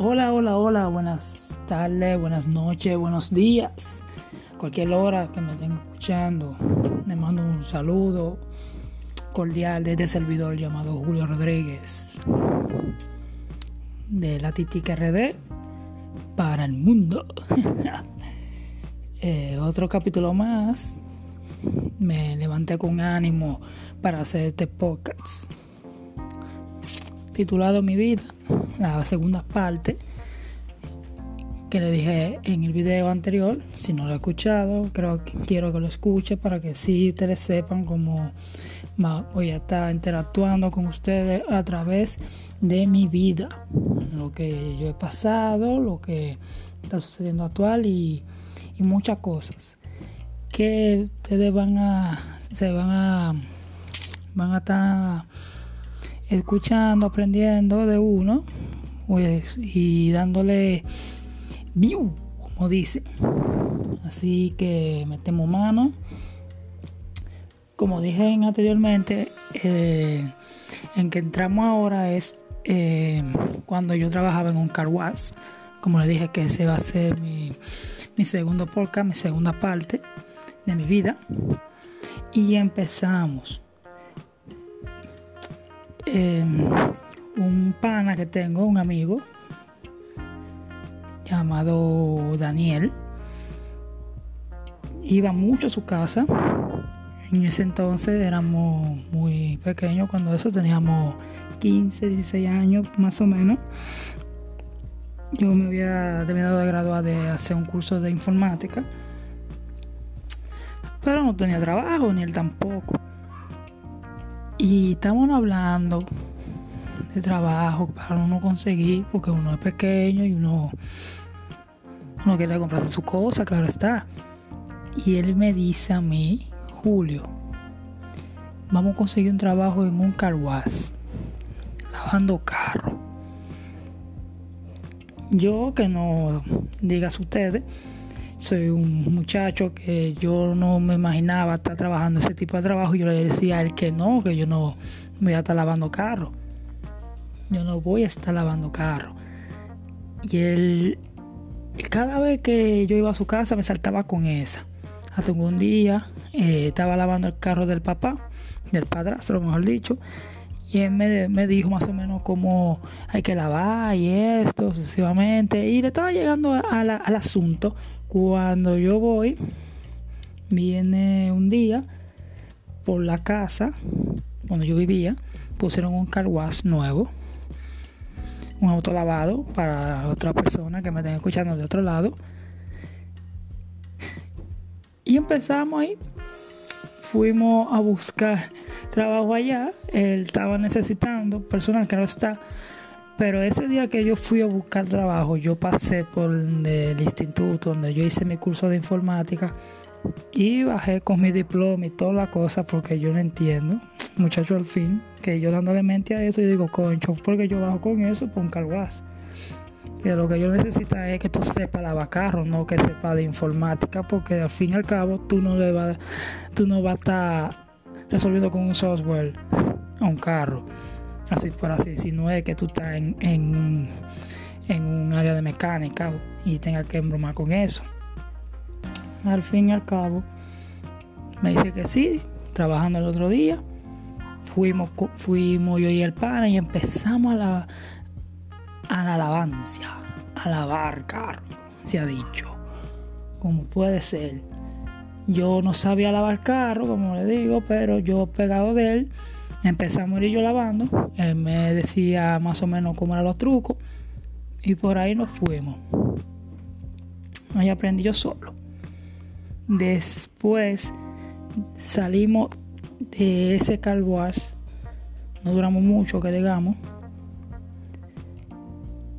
Hola, hola, hola, buenas tardes, buenas noches, buenos días. Cualquier hora que me estén escuchando, le mando un saludo cordial desde este servidor llamado Julio Rodríguez de la Titica RD para el mundo. Eh, otro capítulo más. Me levanté con ánimo para hacer este podcast titulado Mi vida, la segunda parte que le dije en el video anterior. Si no lo he escuchado, creo que quiero que lo escuche para que sí ustedes sepan cómo voy a estar interactuando con ustedes a través de mi vida, lo que yo he pasado, lo que está sucediendo actual y, y muchas cosas que ustedes van a se van a van a estar escuchando, aprendiendo de uno pues, y dándole view, como dice. Así que metemos mano. Como dije anteriormente, eh, en que entramos ahora es eh, cuando yo trabajaba en un car Como le dije que ese va a ser mi, mi segundo podcast, mi segunda parte de mi vida. Y empezamos. Em, un pana que tengo, un amigo llamado Daniel. Iba mucho a su casa. En ese entonces éramos muy pequeños, cuando eso teníamos 15, 16 años más o menos. Yo me había terminado de graduar de hacer un curso de informática, pero no tenía trabajo, ni él tampoco. Y estamos hablando de trabajo para uno conseguir, porque uno es pequeño y uno, uno quiere comprarse su cosa, claro está. Y él me dice a mí, Julio, vamos a conseguir un trabajo en un carwash, lavando carro. Yo que no digas ustedes, soy un muchacho que yo no me imaginaba estar trabajando ese tipo de trabajo. Yo le decía a él que no, que yo no voy a estar lavando carro. Yo no voy a estar lavando carro. Y él, cada vez que yo iba a su casa, me saltaba con esa. Hasta un día eh, estaba lavando el carro del papá, del padrastro, mejor dicho. Y él me, me, dijo más o menos cómo hay que lavar y esto sucesivamente. Y le estaba llegando al asunto cuando yo voy, viene un día por la casa, cuando yo vivía, pusieron un car nuevo, un auto lavado para otra persona que me estén escuchando de otro lado. Y empezamos ahí. Fuimos a buscar trabajo allá. Él estaba necesitando personal que no está pero ese día que yo fui a buscar trabajo, yo pasé por el instituto donde yo hice mi curso de informática y bajé con mi diploma y toda la cosa porque yo no entiendo, muchacho al fin, que yo dándole mente a eso y digo, concho, porque yo bajo con eso por un carguaz. Que lo que yo necesito es que tú sepas lavar carro, no que sepas de informática, porque al fin y al cabo tú no le vas, tú no vas a estar resolviendo con un software a un carro así por así si no es que tú estás en, en, en un área de mecánica y tengas que embromar con eso. Al fin y al cabo, me dice que sí, trabajando el otro día, fuimos, fuimos yo y el pana y empezamos a la, a la alabancia, a lavar carro, se ha dicho, como puede ser. Yo no sabía lavar carro, como le digo, pero yo pegado de él Empezamos a yo lavando. Él me decía más o menos cómo eran los trucos. Y por ahí nos fuimos. Ahí aprendí yo solo. Después salimos de ese car No duramos mucho, que digamos.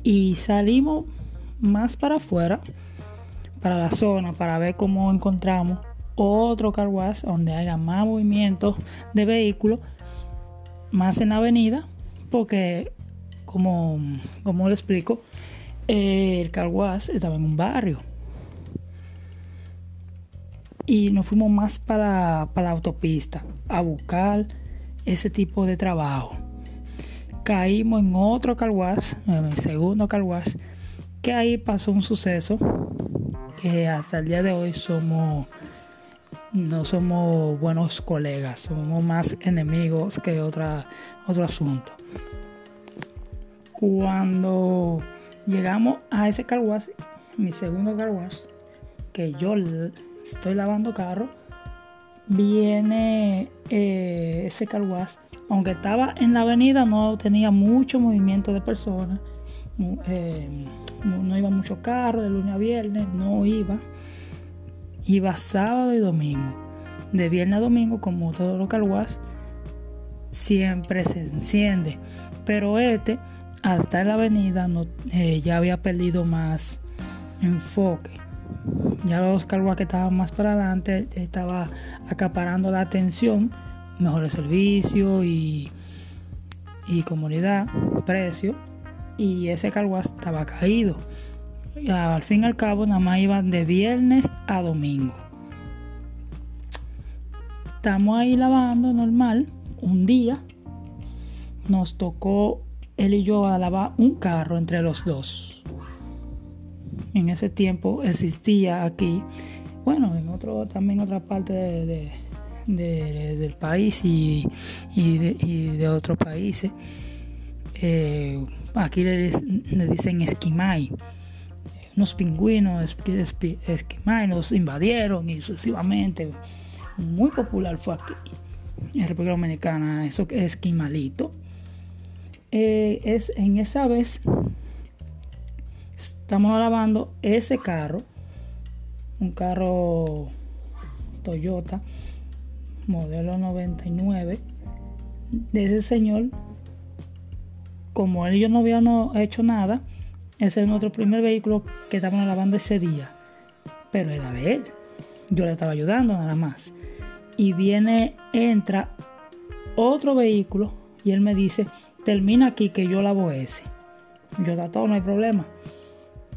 Y salimos más para afuera, para la zona, para ver cómo encontramos otro car donde haya más movimiento de vehículos más en la avenida porque como, como le explico el carguas estaba en un barrio. Y nos fuimos más para, para la autopista a buscar ese tipo de trabajo. Caímos en otro carwash, en el segundo carwash, que ahí pasó un suceso que hasta el día de hoy somos no somos buenos colegas, somos más enemigos que otra, otro asunto. Cuando llegamos a ese carwash, mi segundo carwash, que yo estoy lavando carro, viene eh, ese carwash, aunque estaba en la avenida, no tenía mucho movimiento de personas, eh, no, iba mucho carro de lunes a viernes, no iba iba sábado y domingo. De viernes a domingo, como todo lo carwash, siempre se enciende. Pero este, hasta la avenida, no, eh, ya había perdido más enfoque. Ya los carwash que estaban más para adelante estaba acaparando la atención, mejores servicios y, y comunidad, precio. Y ese carwash estaba caído al fin y al cabo nada más iban de viernes a domingo. Estamos ahí lavando normal. Un día nos tocó él y yo a lavar un carro entre los dos. En ese tiempo existía aquí, bueno, en otro también otra parte de, del país y, de, otros países. Eh, aquí le, le dicen esquimay unos pingüinos esquimales nos invadieron y sucesivamente. Muy popular fue aquí, en República Dominicana, eso que es esquimalito. Eh, es en esa vez estamos lavando ese carro, un carro Toyota modelo 99 de ese señor. Como él no habíamos hecho nada, ese es nuestro primer vehículo que estábamos lavando ese día. Pero era de él. Yo le estaba ayudando nada más. Y viene, entra otro vehículo y él me dice, termina aquí que yo lavo ese. Yo todo, no hay problema.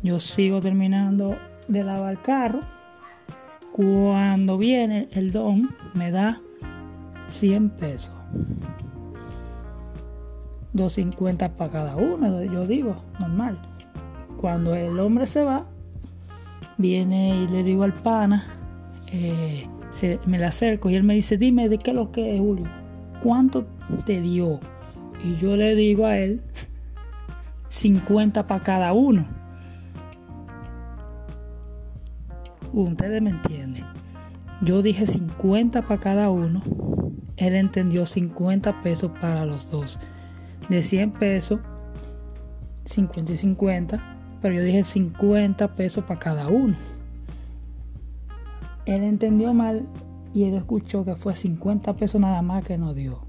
Yo sigo terminando de lavar el carro. Cuando viene el don, me da 100 pesos. 250 para cada uno, yo digo, normal. Cuando el hombre se va, viene y le digo al pana, eh, me le acerco y él me dice, dime de qué es lo que es Julio, ¿cuánto te dio? Y yo le digo a él, 50 para cada uno. Ustedes me entienden. Yo dije 50 para cada uno. Él entendió 50 pesos para los dos. De 100 pesos, 50 y 50 pero yo dije 50 pesos para cada uno. Él entendió mal y él escuchó que fue 50 pesos nada más que nos dio.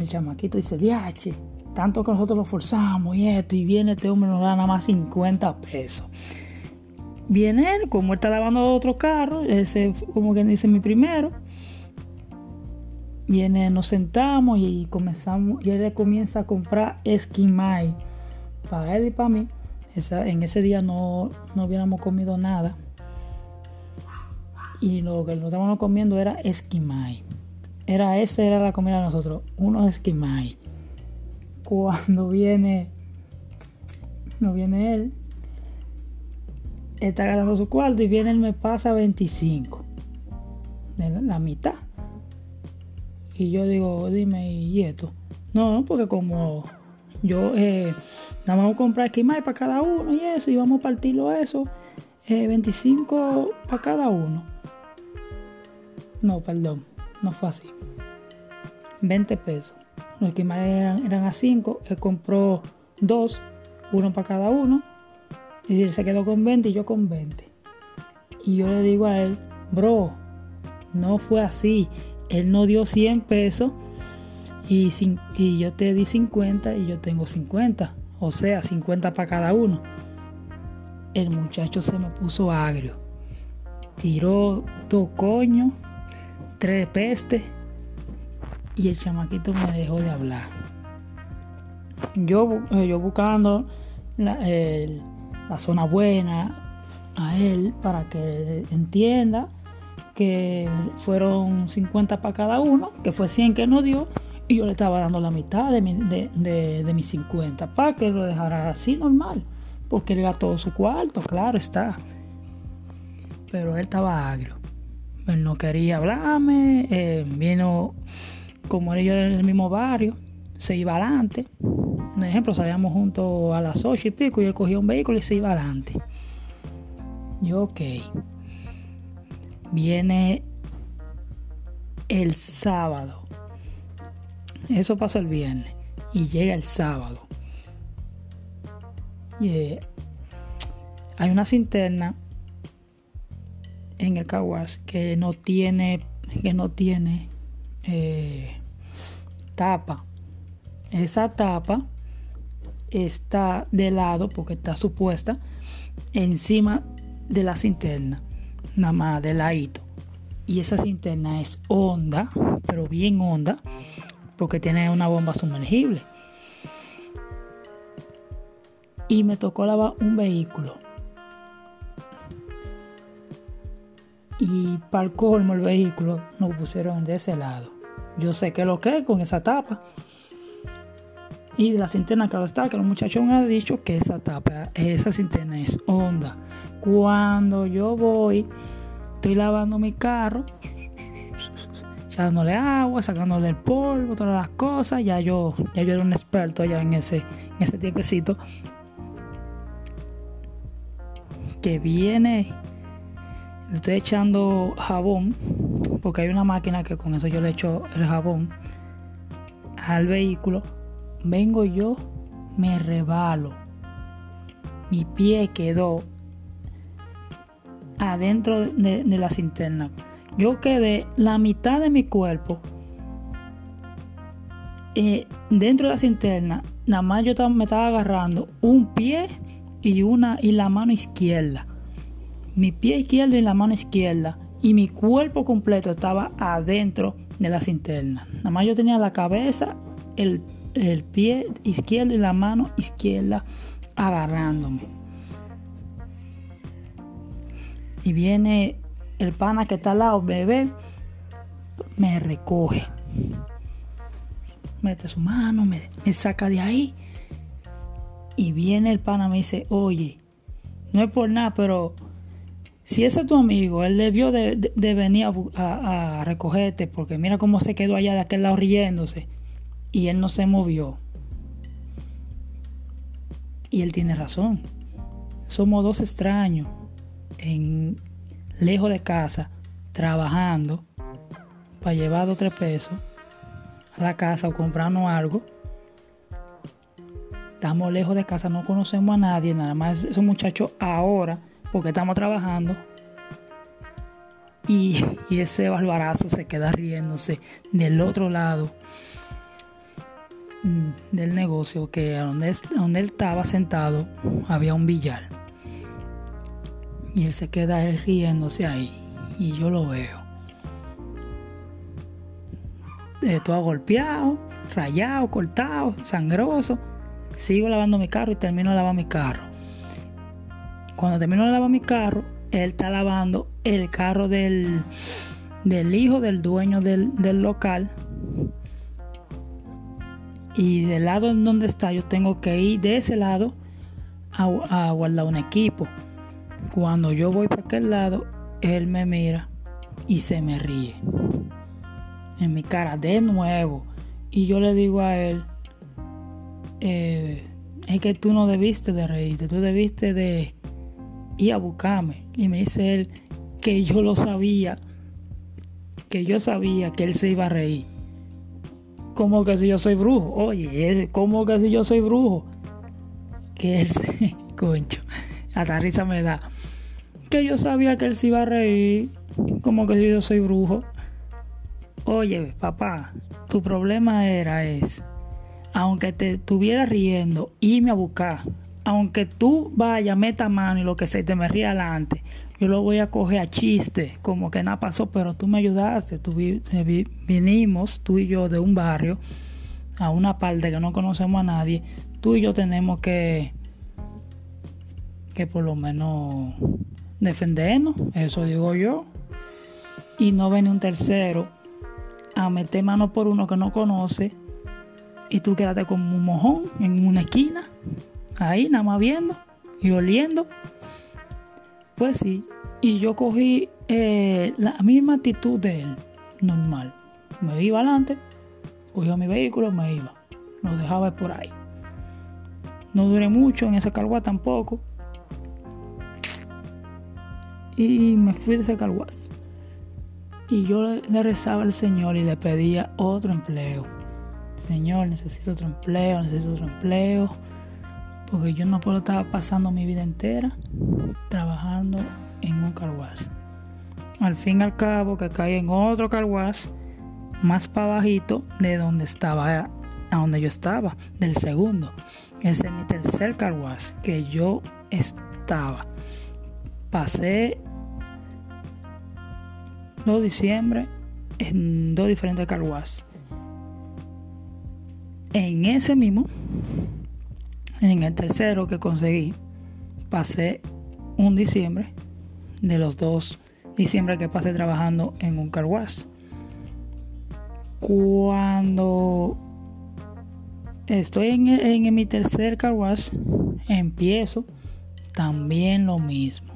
El chamaquito dice, diache, tanto que nosotros lo forzamos y esto, y viene este hombre nos da nada más 50 pesos. Viene él, como él está lavando otro carro, ese como que dice mi primero. Viene, nos sentamos y comenzamos, y él comienza a comprar esquimay para él y para mí. en ese día no, no hubiéramos comido nada. Y lo que nos estábamos comiendo era esquimay. Era esa era la comida de nosotros, unos esquimay. Cuando viene, no viene él, está ganando su cuarto y viene él me pasa 25 de la, mitad. Y yo digo, dime, ¿y esto? No, no, porque como yo, eh, nada vamos a comprar esquimales para cada uno y eso, y vamos a partirlo eso, 25 eh, para cada uno. No, perdón, no fue así. 20 pesos. Los esquimales eran, eran a 5, él compró dos, uno para cada uno. Y él se quedó con 20 y yo con 20. Y yo le digo a él, bro, no fue así. Él no dio 100 pesos y, yo te di 50 y yo tengo 50, o sea, 50 para cada uno. El muchacho se me puso agrio, tiró dos coños, tres pestes y el chamaquito me dejó de hablar. Yo, eh, yo buscando la, la zona buena a él para que entienda que fueron 50 para cada uno, que fue 100 que nos dio Y yo le estaba dando la mitad de, mi, de, mis 50 para que lo dejara así normal. Porque él todo su cuarto, claro está. Pero él estaba agrio. Él no quería hablarme. Eh, vino, como era yo en el mismo barrio, se iba adelante. Un ejemplo, salíamos juntos a las 8 y pico y él cogía un vehículo y se iba adelante. Yo, ok. Viene el sábado. Eso pasó el viernes. Y llega el sábado. Y, eh, hay una cinterna en el Caguas que no tiene que no tiene eh, tapa. Esa tapa está de lado porque está supuesta encima de la cinterna, nada más de ladito. Y esa cinterna es honda, pero bien honda, porque tiene una bomba sumergible. Y me tocó lavar un vehículo. Y para el colmo el vehículo nos pusieron de ese lado. Yo sé que lo que con esa tapa. Y de la cinterna, claro está, que los muchachos han dicho que esa tapa, esa cinterna es honda. Cuando yo voy, estoy lavando mi carro, echándole agua, sacándole el polvo, todas las cosas. Ya yo, ya yo era un experto ya en ese, en ese tiempecito. Que viene, estoy echando jabón, porque hay una máquina que con eso yo le echo el jabón al vehículo. Vengo yo, me rebalo. Mi pie quedó adentro de, la cinterna. Yo quedé la mitad de mi cuerpo eh, dentro de la cinterna. Nada más yo me estaba agarrando un pie y una y la mano izquierda. Mi pie izquierdo y la mano izquierda. Y mi cuerpo completo estaba adentro de la cinterna. Nada más yo tenía la cabeza, el, el pie izquierdo y la mano izquierda agarrándome y viene el pana que está al lado, bebé, me recoge. Mete su mano, me, saca de ahí. Y viene el pana, me dice, oye, no es por nada, pero si ese es tu amigo, él debió de, venir a, a, recogerte, porque mira cómo se quedó allá de aquel lado riéndose. Y él no se movió. Y él tiene razón. Somos dos extraños en, lejos de casa, trabajando para llevar dos o tres pesos a la casa o comprarnos algo. Estamos lejos de casa, no conocemos a nadie, nada más esos muchachos ahora, porque estamos trabajando. Y, ese barbarazo se queda riéndose del otro lado del negocio, que donde, donde él estaba sentado había un billar. Y él se queda riéndose ahí. Y yo lo veo. Eh, todo golpeado, rayado, cortado, sangroso. Sigo lavando mi carro y termino de lavar mi carro. Cuando termino de lavar mi carro, él está lavando el carro del, del hijo del dueño del, del local. Y del lado en donde está, yo tengo que ir de ese lado a, a guardar un equipo. Cuando yo voy para aquel lado, él me mira y se me ríe. En mi cara de nuevo. Y yo le digo a él, eh, es que tú no debiste de reírte, tú debiste de ir a buscarme. Y me dice él que yo lo sabía, que yo sabía que él se iba a reír. Como que si yo soy brujo. Oye, como que si yo soy brujo. Que es, concho, hasta risa me da que yo sabía que él se iba a reír, como que yo soy brujo. Oye, papá, tu problema era es, aunque te estuviera riendo, irme a buscar. Aunque tú vayas, meta mano y lo que se te me ría adelante, yo lo voy a coger a chiste, como que nada pasó, pero tú me ayudaste. Tú vinimos, tú y yo, de un barrio a una parte que no conocemos a nadie. Tú y yo tenemos que, que por lo menos defendernos, eso digo yo. Y no viene un tercero a meter mano por uno que no conoce y tú quédate como un mojón en una esquina, ahí nada más viendo y oliendo. Pues sí, y yo cogí eh, la misma actitud de él, normal. Me iba adelante, cogía mi vehículo, me iba. Lo dejaba por ahí. No duré mucho en ese carguas tampoco. Y me fui de ese carguas. Y yo le rezaba al Señor y le pedía otro empleo. Señor, necesito otro empleo, necesito otro empleo. Porque yo no puedo estar pasando mi vida entera trabajando en un carguas. Al fin y al cabo que caí en otro carguas más para bajito de donde estaba a donde yo estaba, del segundo. Ese es mi tercer car que yo estaba. Pasé 2 diciembre en dos diferentes car En ese mismo, en el tercero que conseguí, pasé un diciembre de los dos diciembre que pasé trabajando en un car Cuando estoy en, mi tercer car empiezo también lo mismo.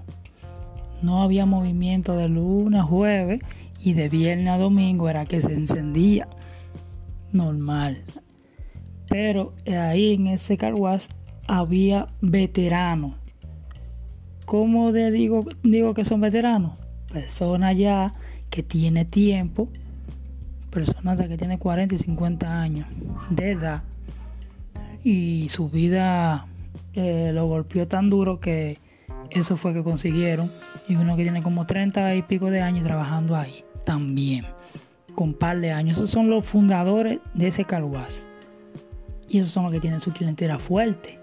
No había movimiento de lunes a jueves y de viernes a domingo era que se encendía normal. Pero ahí en ese car había veteranos. ¿Cómo digo, digo que son veteranos? Personas ya que tiene tiempo, personas que tienen 40 y 50 años de edad y su vida eh, lo golpeó tan duro que eso fue que consiguieron. Y uno que tiene como 30 y pico de años trabajando ahí también, con par de años. Esos son los fundadores de ese carguas. Y esos son los que tienen su clientela fuerte.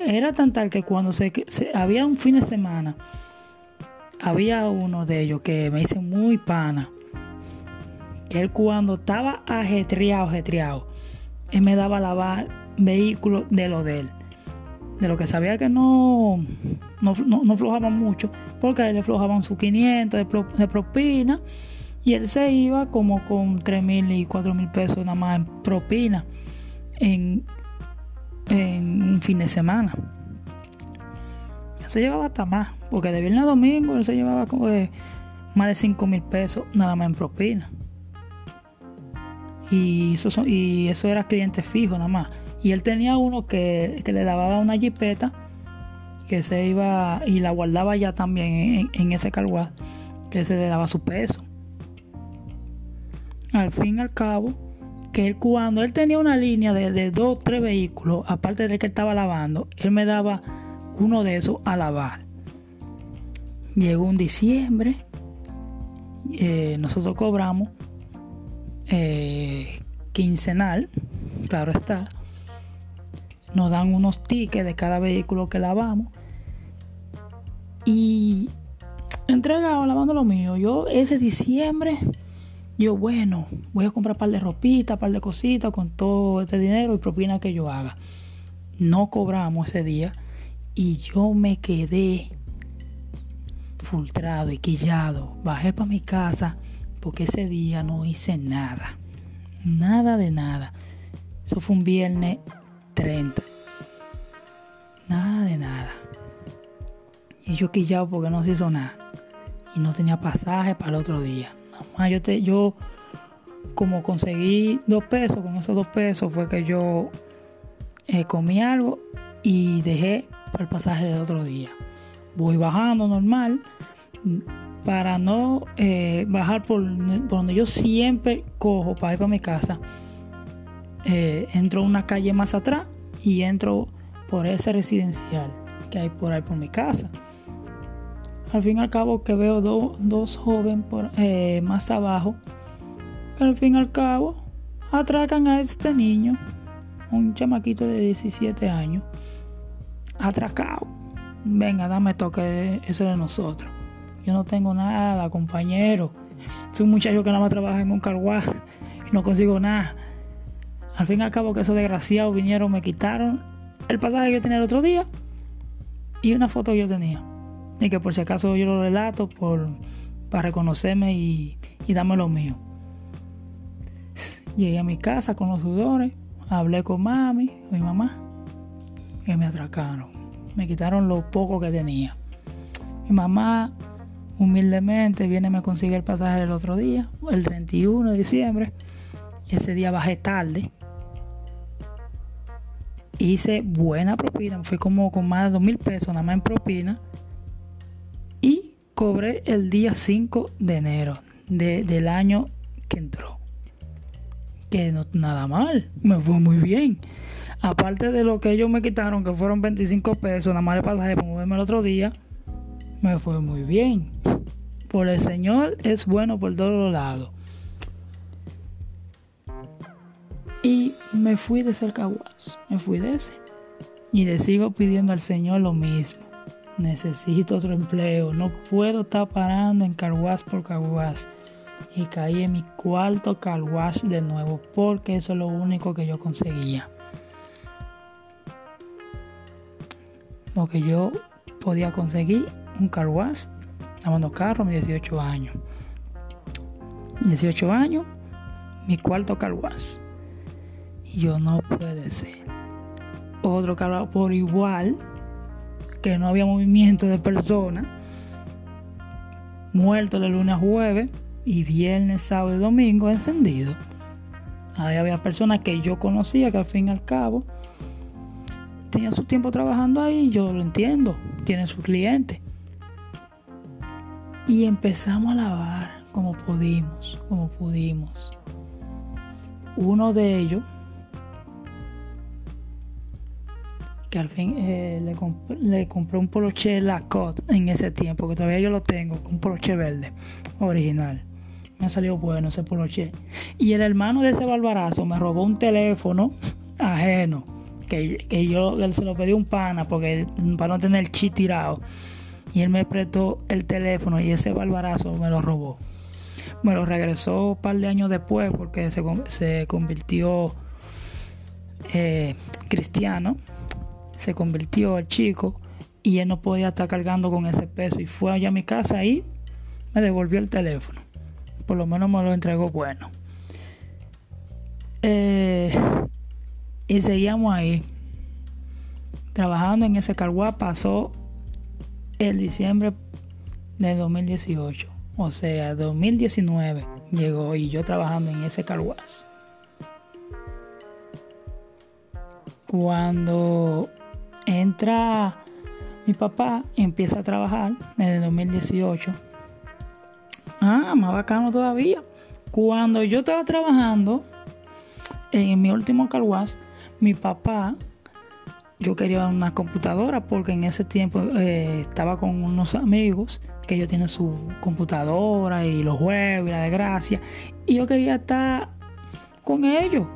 Era tan tal que cuando se, había un fin de semana, había uno de ellos que me hice muy pana que él cuando estaba ajetreado, ajetreado, él me daba a lavar vehículos de lo de él. De lo que sabía que no, no, no, flojaban mucho, porque a él le flojaban sus 500 de, propina y él se iba como con 3 mil y 4 mil pesos nada más en propina en, en un fin de semana. se llevaba hasta más, porque de viernes a domingo él se llevaba como más de 5 mil pesos nada más en propina. Y eso, son, y eso era cliente fijo nada más. Y él tenía uno que, le lavaba una jipeta que se iba y la guardaba ya también en, ese carguaz que se le daba su peso. Al fin y al cabo, que él cuando él tenía una línea de, de dos, tres vehículos, aparte de que estaba lavando, él me daba uno de esos a lavar. Llegó un diciembre, eh, nosotros cobramos eh, quincenal, claro está. Nos dan unos tickets de cada vehículo que lavamos. Y entregado lavando lo mío. Yo ese diciembre, yo bueno, voy a comprar un par de ropita, un par de cositas con todo este dinero y propina que yo haga. No cobramos ese día y yo me quedé frustrado y quillado. Bajé para mi casa porque ese día no hice nada. Nada de nada. Eso fue un viernes 30. Nada de nada. Y yo quillado porque no se hizo nada. Y no tenía pasaje para el otro día. Nada más yo, te, yo como conseguí dos pesos, con esos dos pesos fue que yo eh, comí algo y dejé para el pasaje del otro día. Voy bajando normal para no eh, bajar por, donde yo siempre cojo para ir para mi casa, eh, entro una calle más atrás y entro por ese residencial que hay por ahí por mi casa. Al fin y al cabo que veo dos jóvenes por, eh, más abajo, al fin y al cabo atracan a este niño, un chamaquito de 17 años, atracado. Venga, dame toque, eso de nosotros. Yo no tengo nada, compañero. Soy un muchacho que nada más trabaja en un carguaje no consigo nada. Al fin y al cabo que esos desgraciados vinieron, me quitaron el pasaje que yo tenía el otro día y una foto que yo tenía. Y que por si acaso yo lo relato por, para reconocerme y, y darme lo mío. llegué a mi casa con los sudores, hablé con mami, mi mamá, y me atracaron. Me quitaron lo poco que tenía. Mi mamá humildemente viene y me consigue el pasaje el otro día, el 31 de diciembre. Ese día bajé tarde. Hice buena propina, fui como con más de dos mil pesos nada más en propina. Y cobré el día 5 de enero del año que entró. Que no nada mal, me fue muy bien. Aparte de lo que ellos me quitaron, que fueron 25 pesos, nada más el pasaje para moverme el otro día, me fue muy bien. Por el Señor es bueno por todos lados. Me fui de ese me fui de ese. Y le sigo pidiendo al Señor lo mismo. Necesito otro empleo, no puedo estar parando en carguas por carguas. Y caí en mi cuarto carwash de nuevo, porque eso es lo único que yo conseguía. Lo que yo podía conseguir, un carwash, lavando carro, mis 18 años. 18 años, mi cuarto carwash yo no puede ser. Otro que hablaba por igual, que no había movimiento de personas, muerto de lunes a jueves y viernes, sábado y domingo encendido. Ahí había personas que yo conocía que al fin y al cabo tenía su tiempo trabajando ahí, yo lo entiendo, tiene sus clientes. Y empezamos a lavar como pudimos, como pudimos. Uno de ellos que al fin eh, le, compré un poloche Lacoste en ese tiempo, que todavía yo lo tengo, un poloche verde original. Me ha salido bueno ese poloche. Y el hermano de ese barbarazo me robó un teléfono ajeno, que, yo se lo pedí un pana porque para no tener el chip tirado. Y él me prestó el teléfono y ese barbarazo me lo robó. Me lo regresó un par de años después porque se, se convirtió eh, cristiano se convirtió el chico y él no podía estar cargando con ese peso y fue allá a mi casa y me devolvió el teléfono. Por lo menos me lo entregó bueno. Eh, y seguíamos ahí. Trabajando en ese carguá pasó el diciembre de 2018. O sea, 2019 llegó y yo trabajando en ese carguas. Cuando entra mi papá, empieza a trabajar desde 2018. Ah, más bacano todavía. Cuando yo estaba trabajando en mi último carwash, mi papá, yo quería una computadora porque en ese tiempo eh, estaba con unos amigos que ellos tienen su computadora y los juegos y la desgracia. Y yo quería estar con ellos.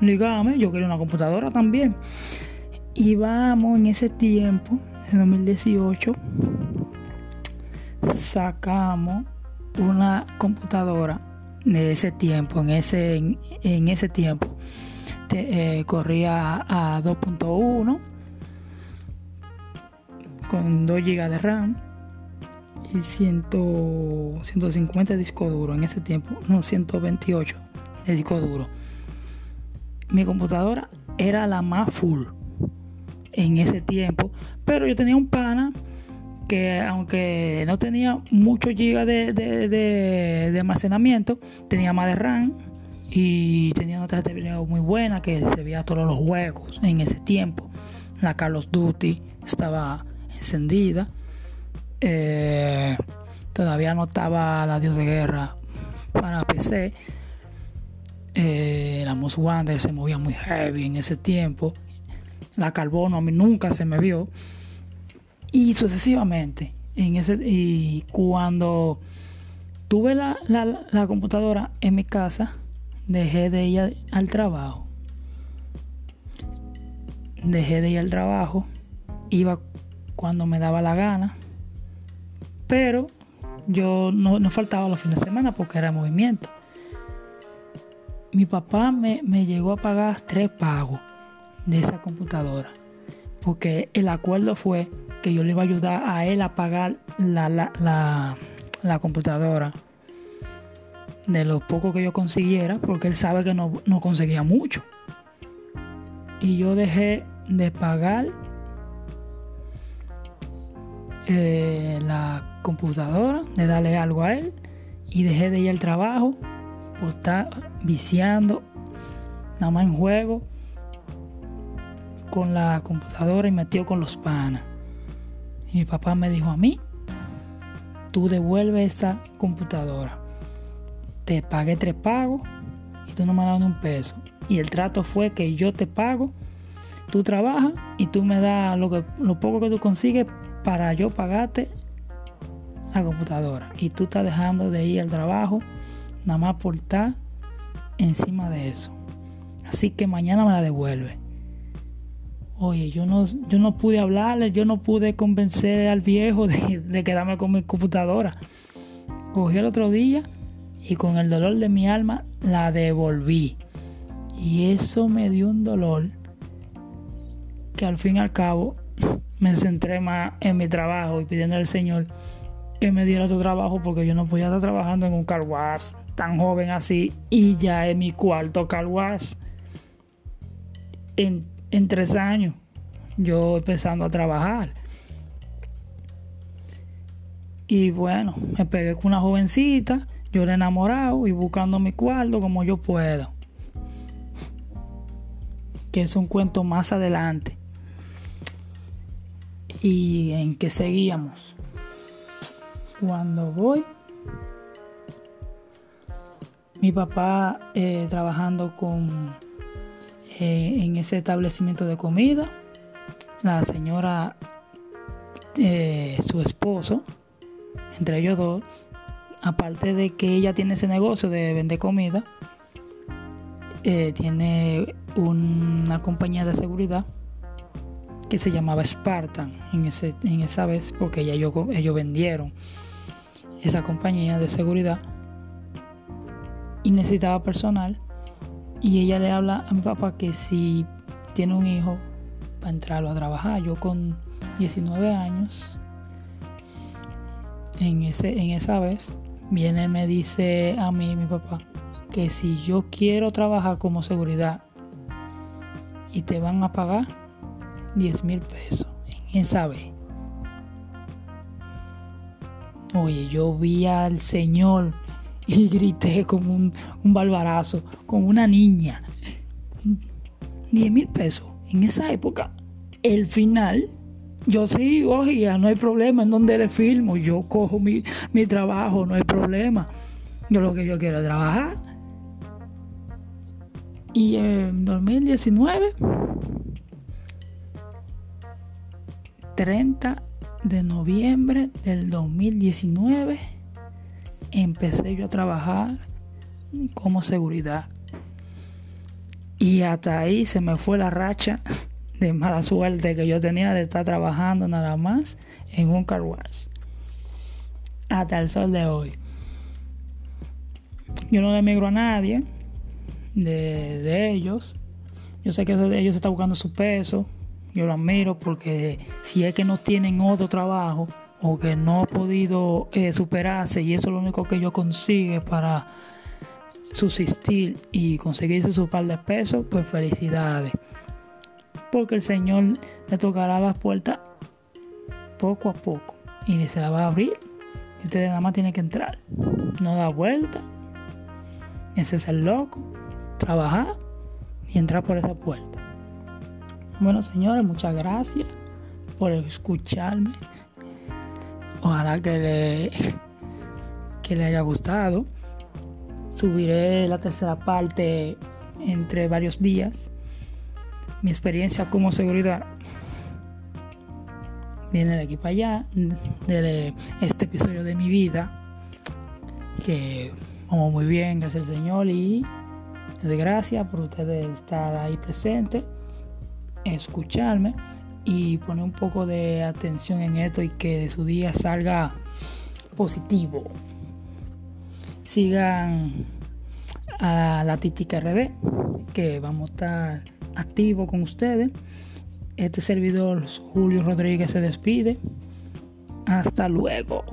Ligame, yo quería una computadora también. Y vamos en ese tiempo, en 2018, sacamos una computadora de ese tiempo, en ese, en, ese tiempo. Eh, corría a 2.1 con 2 GB de RAM y 100, 150 de disco duro en ese tiempo, no 128 de disco duro. Mi computadora era la más full en ese tiempo. Pero yo tenía un pana que aunque no tenía muchos gigas de, de, almacenamiento, tenía más de RAM y tenía una tarjeta de video muy buena que se veía todos los juegos en ese tiempo. La Carlos Duty estaba encendida. Eh, todavía no estaba la Dios de Guerra para PC. Eh, la Most Wander se movía muy heavy en ese tiempo la carbono a mí nunca se me vio. Y sucesivamente. En ese, y cuando tuve la, la, computadora en mi casa, dejé de ir al trabajo. Dejé de ir al trabajo. Iba cuando me daba la gana. Pero yo no, no faltaba los fines de semana porque era movimiento. Mi papá me, me llegó a pagar tres pagos de esa computadora. Porque el acuerdo fue que yo le iba a ayudar a él a pagar la, la, la, computadora. de lo poco que yo consiguiera, porque él sabe que no, no conseguía mucho. Y yo dejé de pagar eh, la computadora, de darle algo a él, y dejé de ir al trabajo por estar viciando, nada más en juego, con la computadora y metió con los panas. Y mi papá me dijo a mí, tú devuelves esa computadora. Te pagué tres pagos y tú no me has dado ni un peso. Y el trato fue que yo te pago, tú trabajas y tú me das lo, que, lo poco que tú consigues para yo pagarte la computadora. Y tú estás dejando de ir al trabajo nada más por estar encima de eso. Así que mañana me la devuelve. Oye, yo no, yo no pude hablarle, yo no pude convencer al viejo de, quedarme con mi computadora. Cogí el otro día y con el dolor de mi alma la devolví. Y eso me dio un dolor que al fin y al cabo me centré más en mi trabajo y pidiendo al Señor que me diera su trabajo porque yo no podía estar trabajando en un carwash tan joven así y ya en mi cuarto carwash en en tres años, yo empezando a trabajar. Y bueno, me pegué con una jovencita, yo era enamorado y buscando mi cuarto como yo puedo. Que es un cuento más adelante. Y en que seguíamos. Cuando voy, mi papá eh, trabajando con eh, en ese establecimiento de comida. La señora, eh, su esposo, entre ellos dos, aparte de que ella tiene ese negocio de vender comida, eh, tiene una compañía de seguridad que se llamaba Spartan en, ese, en esa vez, porque ellos vendieron esa compañía de seguridad y necesitaba personal y ella le habla a mi papá que si tiene un hijo, para entrarlo a trabajar. Yo con 19 años, en, ese, en esa vez, viene y me dice a mí, mi papá, que si yo quiero trabajar como seguridad y te van a pagar 10 mil pesos en esa vez. Oye, yo vi al Señor y grité como un, un barbarazo, como una niña. 10 mil pesos. En esa época, el final, yo sí, oye, no hay problema en donde le filmo, yo cojo mi, mi trabajo, no hay problema. Yo lo que yo quiero es trabajar. Y en 2019, 30 de noviembre del 2019, empecé yo a trabajar como seguridad. Y hasta ahí se me fue la racha de mala suerte que yo tenía de estar trabajando nada más en un car wash. Hasta el sol de hoy. Yo no emigro a nadie de, de ellos. Yo sé que ellos están buscando su peso. Yo lo admiro porque si es que no tienen otro trabajo, o que no ha podido eh, superarse y eso es lo único que yo consigue para subsistir y conseguirse su par de pesos, pues felicidades. Porque el Señor le tocará las puertas poco a poco y se la va a abrir. Y ustedes nada más tienen que entrar. No da vuelta. Ese es el loco. Trabajar y entrar por esa puerta. Bueno, señores, muchas gracias por escucharme. Ojalá que le, que le haya gustado. Subiré la tercera parte entre varios días. Mi experiencia como seguridad viene de aquí para allá, de este episodio de mi vida, que vamos muy bien, gracias al Señor, y de gracias por ustedes estar ahí presentes, escucharme y poner un poco de atención en esto y que de su día salga positivo. Sigan a la Titica RD, que vamos a estar activos con ustedes. Este servidor Julio Rodríguez se despide. Hasta luego.